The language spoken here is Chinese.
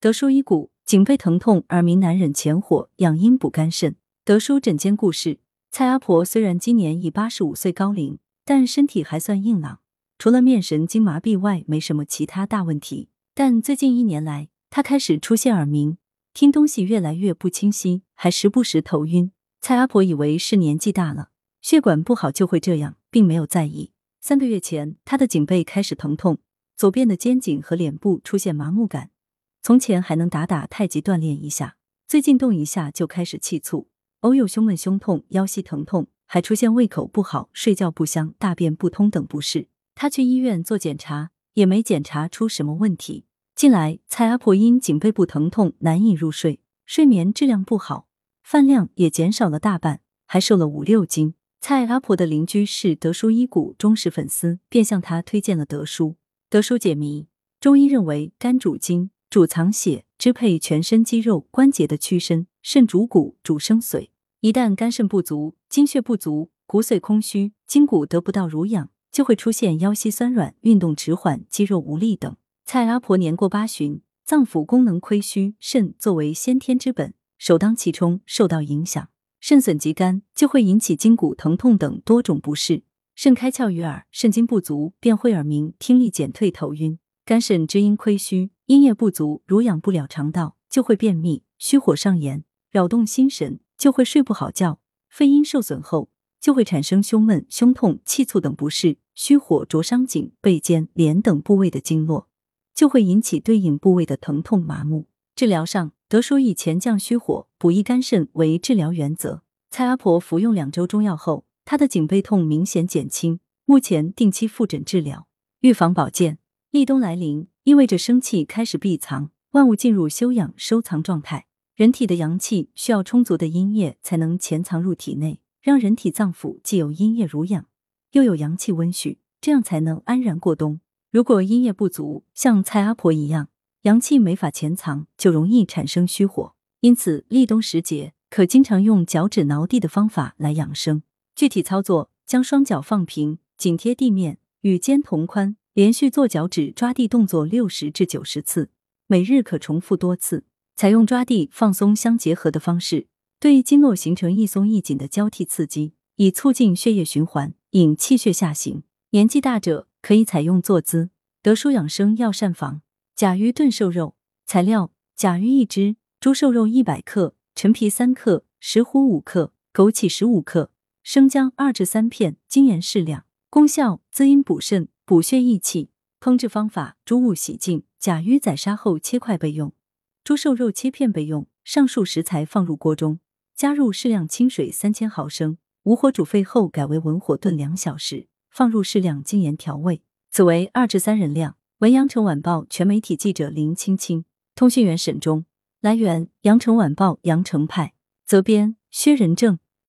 德叔医骨，颈背疼痛，耳鸣难忍，前火，养阴补肝肾。德叔诊间故事：蔡阿婆虽然今年已八十五岁高龄，但身体还算硬朗，除了面神经麻痹外，没什么其他大问题。但最近一年来，她开始出现耳鸣，听东西越来越不清晰，还时不时头晕。蔡阿婆以为是年纪大了，血管不好就会这样，并没有在意。三个月前，她的颈背开始疼痛。左边的肩颈和脸部出现麻木感，从前还能打打太极锻炼一下，最近动一下就开始气促，偶有胸闷、胸痛、腰膝疼痛，还出现胃口不好、睡觉不香、大便不通等不适。他去医院做检查，也没检查出什么问题。近来，蔡阿婆因颈背部疼痛难以入睡，睡眠质量不好，饭量也减少了大半，还瘦了五六斤。蔡阿婆的邻居是德叔医骨忠实粉丝，便向他推荐了德叔。德叔解谜：中医认为，肝主筋，主藏血，支配全身肌肉关节的屈伸；肾主骨，主生髓。一旦肝肾不足，精血不足，骨髓空虚，筋骨得不到濡养，就会出现腰膝酸软、运动迟缓、肌肉无力等。蔡阿婆年过八旬，脏腑功能亏虚，肾作为先天之本，首当其冲受到影响。肾损及肝，就会引起筋骨疼痛等多种不适。肾开窍于耳，肾精不足便会耳鸣、听力减退、头晕。肝肾之阴亏虚，阴液不足，濡养不了肠道，就会便秘、虚火上炎，扰动心神，就会睡不好觉。肺阴受损后，就会产生胸闷、胸痛、气促等不适。虚火灼伤颈、背肩、脸等部位的经络，就会引起对应部位的疼痛、麻木。治疗上，德叔以前降虚火、补益肝肾为治疗原则。蔡阿婆服用两周中药后。她的颈背痛明显减轻，目前定期复诊治疗。预防保健，立冬来临，意味着生气开始闭藏，万物进入休养收藏状态。人体的阳气需要充足的阴液才能潜藏入体内，让人体脏腑既有阴液濡养，又有阳气温煦，这样才能安然过冬。如果阴液不足，像蔡阿婆一样，阳气没法潜藏，就容易产生虚火。因此，立冬时节可经常用脚趾挠地的方法来养生。具体操作：将双脚放平，紧贴地面，与肩同宽，连续做脚趾抓地动作六十至九十次，每日可重复多次。采用抓地放松相结合的方式，对经络形成一松一紧的交替刺激，以促进血液循环，引气血下行。年纪大者可以采用坐姿。德舒养生药膳房：甲鱼炖瘦肉。材料：甲鱼一只，猪瘦肉一百克，陈皮三克，石斛五克，枸杞十五克。生姜二至三片，精盐适量。功效：滋阴补肾，补血益气。烹制方法：猪物洗净，甲鱼宰杀后切块备用，猪瘦肉切片备用。上述食材放入锅中，加入适量清水三千毫升，无火煮沸后改为文火炖两小时，放入适量精盐调味。此为二至三人量。文阳城晚报全媒体记者林青青，通讯员沈忠。来源：阳城晚报阳城派，责编：薛仁正。